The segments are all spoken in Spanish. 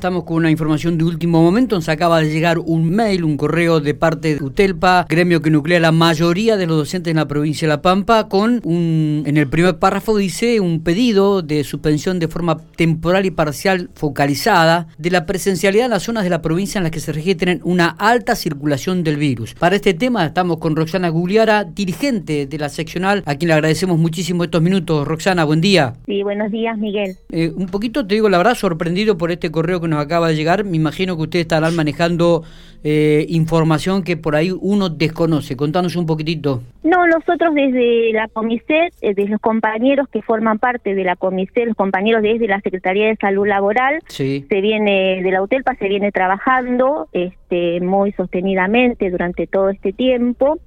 Estamos con una información de último momento. Nos acaba de llegar un mail, un correo de parte de UTELPA, gremio que nuclea la mayoría de los docentes en la provincia de La Pampa, con un, en el primer párrafo dice un pedido de suspensión de forma temporal y parcial focalizada de la presencialidad en las zonas de la provincia en las que se registren una alta circulación del virus. Para este tema estamos con Roxana Gugliara, dirigente de la seccional, a quien le agradecemos muchísimo estos minutos. Roxana, buen día. Sí, buenos días, Miguel. Eh, un poquito, te digo la verdad, sorprendido por este correo que nos acaba de llegar. Me imagino que ustedes estarán manejando eh, información que por ahí uno desconoce. Contanos un poquitito. No, nosotros desde la Comiset, eh, desde los compañeros que forman parte de la Comiset, los compañeros desde la Secretaría de Salud Laboral, se viene de la UTELPA, se viene trabajando este, muy sostenidamente durante todo este tiempo.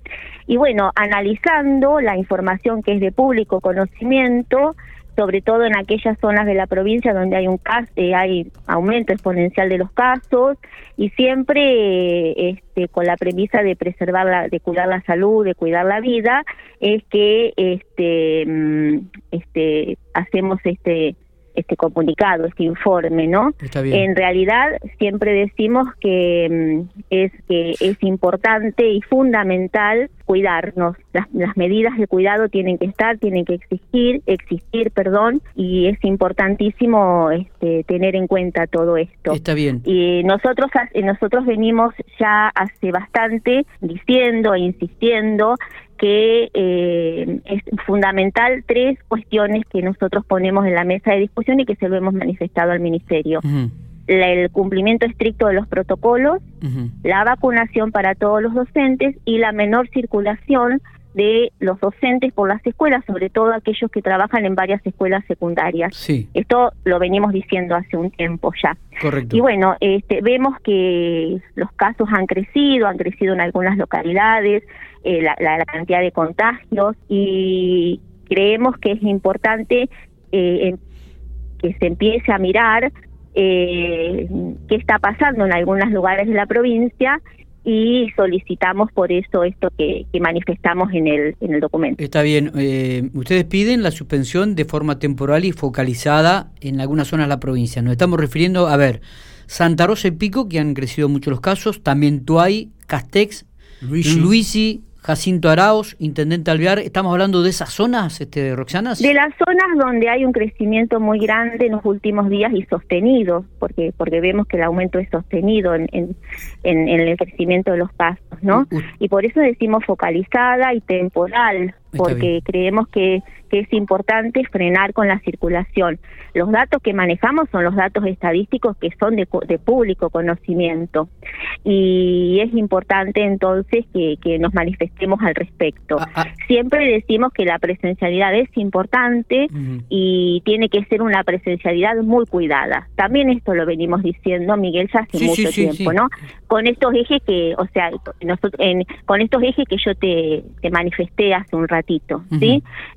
Y bueno, analizando la información que es de público conocimiento, sobre todo en aquellas zonas de la provincia donde hay un caso, eh, hay aumento exponencial de los casos y siempre este, con la premisa de preservar la, de cuidar la salud, de cuidar la vida, es que este, mm, este, hacemos este este comunicado, este informe, ¿no? En realidad siempre decimos que mm, es que es importante y fundamental cuidarnos. Las, las, medidas de cuidado tienen que estar, tienen que existir, existir, perdón, y es importantísimo este, tener en cuenta todo esto. Está bien. Y nosotros nosotros venimos ya hace bastante diciendo e insistiendo que eh, es fundamental tres cuestiones que nosotros ponemos en la mesa de discusión y que se lo hemos manifestado al Ministerio. el cumplimiento estricto de los protocolos, la vacunación para todos los docentes y la menor circulación de los docentes por las escuelas, sobre todo aquellos que trabajan en varias escuelas secundarias. Sí. Esto lo venimos diciendo hace un tiempo ya. Correcto. Y bueno, este, vemos que los casos han crecido, han crecido en algunas localidades, eh, la, la, cantidad de contagios y creemos que es importante eh, que se empiece a mirar eh, qué está pasando en algunos lugares de la provincia y solicitamos por eso esto que, manifestamos en el, en el documento. Está bien. Eh, ustedes piden la suspensión de forma temporal y focalizada en algunas zonas de la provincia. Nos estamos refiriendo, a ver, Santa Rosa y Pico, que han crecido mucho los casos, también Tuay, Castex, Luisi Jacinto Arauz, Intendente Alvear, ¿estamos hablando de esas zonas, este, Roxana? De las zonas donde hay un crecimiento muy grande en los últimos días y sostenido, porque porque vemos que el aumento es sostenido en, en, en el crecimiento de los pasos, ¿no? Y por eso decimos focalizada y temporal, porque creemos que, que, es importante frenar con la circulación. Los datos que manejamos son los datos estadísticos que son de, de público conocimiento y es importante entonces que, que nos manifestemos al respecto. Ah, ah. Siempre decimos que la presencialidad es importante y tiene que ser una presencialidad muy cuidada. También esto lo venimos diciendo, Miguel, ya hace mucho tiempo, ¿no? Con estos ejes que, o sea, nosotros, en, con estos ejes que yo te, te manifesté hace un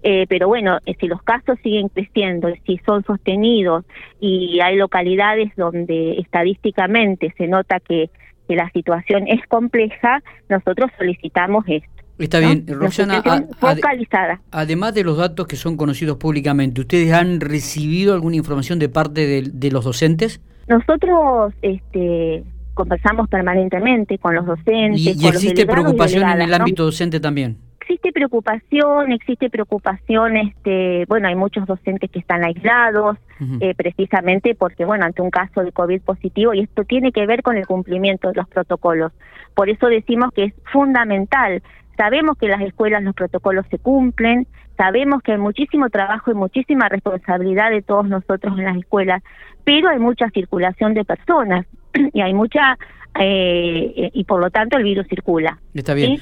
Eh, pero bueno, eh, si los casos siguen creciendo, si son sostenidos y hay localidades donde estadísticamente se nota que, la situación es compleja, nosotros solicitamos esto. Está bien, Roxana. focalizada. además de los datos que son conocidos públicamente, ¿ustedes han recibido alguna información de parte de, los docentes? Nosotros este, conversamos permanentemente con los docentes. ¿Y, y existe preocupación en el ámbito docente también? Existe preocupación, existe preocupación, este, bueno, hay muchos docentes que están aislados, eh, precisamente porque, bueno, ante un caso de COVID positivo, y esto tiene que ver con el cumplimiento de los protocolos. Por eso decimos que es fundamental. Sabemos que en las escuelas los protocolos se cumplen, sabemos que hay muchísimo trabajo y muchísima responsabilidad de todos nosotros en las escuelas, pero hay mucha circulación de personas y hay mucha, eh, y por lo tanto el virus circula. Está bien.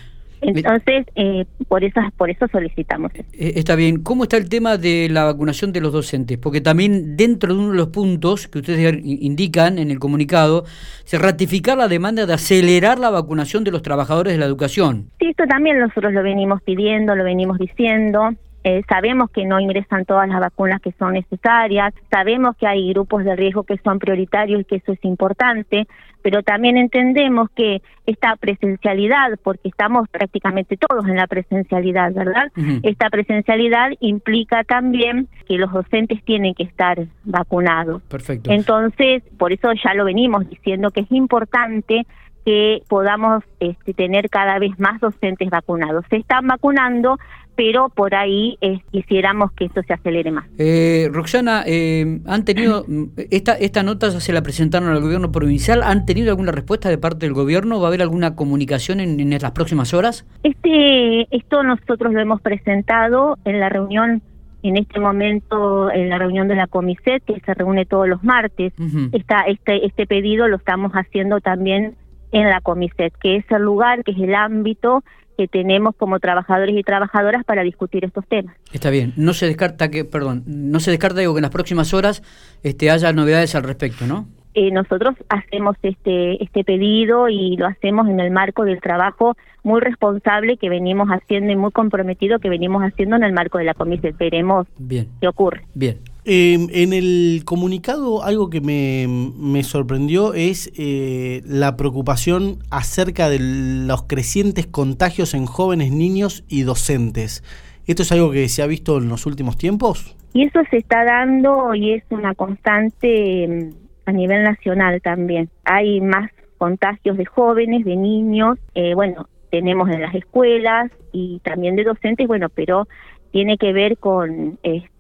Entonces, eh, por, eso, por eso solicitamos. Eh, está bien. ¿Cómo está el tema de la vacunación de los docentes? Porque también dentro de uno de los puntos que ustedes indican en el comunicado, se ratificar la demanda de acelerar la vacunación de los trabajadores de la educación. Sí, esto también nosotros lo venimos pidiendo, lo venimos diciendo. Eh, sabemos que no ingresan todas las vacunas que son necesarias, sabemos que hay grupos de riesgo que son prioritarios y que eso es importante, pero también entendemos que esta presencialidad, porque estamos prácticamente todos en la presencialidad, ¿verdad? Esta presencialidad implica también que los docentes tienen que estar vacunados. Perfecto. Entonces, por eso ya lo venimos diciendo que es importante que podamos este, tener cada vez más docentes vacunados. Se están vacunando, pero por ahí eh, quisiéramos que esto se acelere más. Eh, Roxana, eh, ¿han tenido, esta, esta nota se la presentaron al gobierno provincial, ¿han tenido alguna respuesta de parte del gobierno? ¿Va a haber alguna comunicación en, en las próximas horas? Este, esto nosotros lo hemos presentado en la reunión en este momento en la reunión de la Comiset, que se reúne todos los martes. Esta, este, este pedido lo estamos haciendo también en la Comiset, que es el lugar, que es el ámbito que tenemos como trabajadores y trabajadoras para discutir estos temas. Está bien, no se descarta que, perdón, no se descarta digo, que en las próximas horas este, haya novedades al respecto, ¿no? Eh, nosotros hacemos este, este pedido y lo hacemos en el marco del trabajo muy responsable que venimos haciendo y muy comprometido que venimos haciendo en el marco de la comisión. Veremos bien. qué ocurre. Bien. Eh, en el comunicado algo que me, me sorprendió es eh, la preocupación acerca de los crecientes contagios en jóvenes, niños y docentes. ¿Esto es algo que se ha visto en los últimos tiempos? Y eso se está dando y es una constante a nivel nacional también. Hay más contagios de jóvenes, de niños, eh, bueno, tenemos en las escuelas y también de docentes, bueno, pero tiene que ver con este,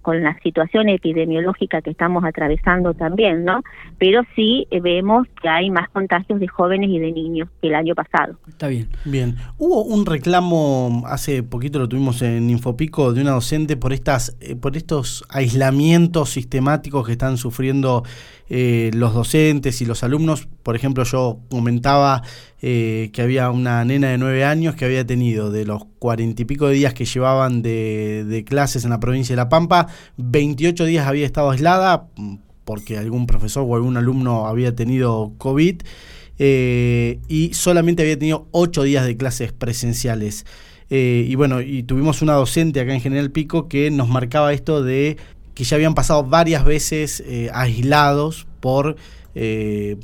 con la situación epidemiológica que estamos atravesando también, ¿no? Pero sí eh, vemos que hay más contagios de jóvenes y de niños que el año pasado. Está bien. Bien. Hubo un reclamo hace poquito lo tuvimos en Infopico de una docente por estas eh, por estos aislamientos sistemáticos que están sufriendo eh, los docentes y los alumnos. Por ejemplo, yo comentaba eh, que había una nena de nueve años que había tenido de los cuarenta y pico de días que llevaban de, de clases en la provincia de La Pampa, 28 días había estado aislada mm, porque algún profesor o algún alumno había tenido COVID. Eh, y solamente había tenido ocho días de clases presenciales. y bueno, y tuvimos una docente acá en General Pico que nos marcaba esto de que ya habían pasado varias veces eh, aislados por, eh,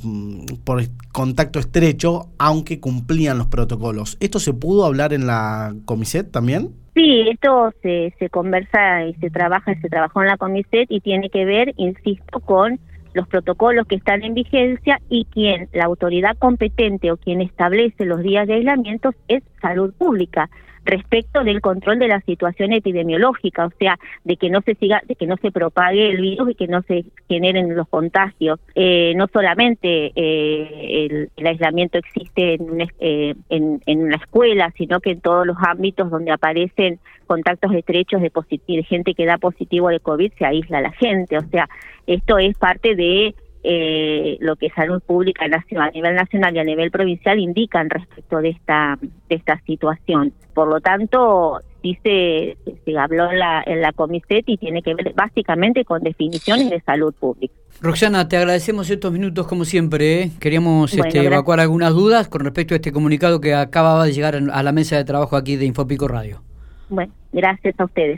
por contacto estrecho, aunque cumplían los protocolos. ¿Esto se pudo hablar en la Comiset también? Sí, esto se, se conversa y se trabaja, se trabajó en la Comiset y tiene que ver, insisto, con los protocolos que están en vigencia y quien, la autoridad competente o quien establece los días de aislamiento es salud pública respecto del control de la situación epidemiológica, o sea, de que no se siga, de que no se propague el virus y que no se generen los contagios. Eh, no solamente eh, el, aislamiento existe en, eh, en, en una escuela, sino que en todos los ámbitos donde aparecen contactos estrechos de, de gente que da positivo de COVID se aísla la gente, o sea, esto es parte de eh, lo que Salud Pública a nivel nacional y a nivel provincial indican respecto de esta de esta situación. Por lo tanto, sí se, se habló en la, en la Comiset y tiene que ver básicamente con definiciones de salud pública. Roxana, te agradecemos estos minutos como siempre. ¿eh? Queríamos este, evacuar algunas dudas con respecto a este comunicado que acababa de llegar a la mesa de trabajo aquí de Infopico Radio. Bueno, gracias a ustedes.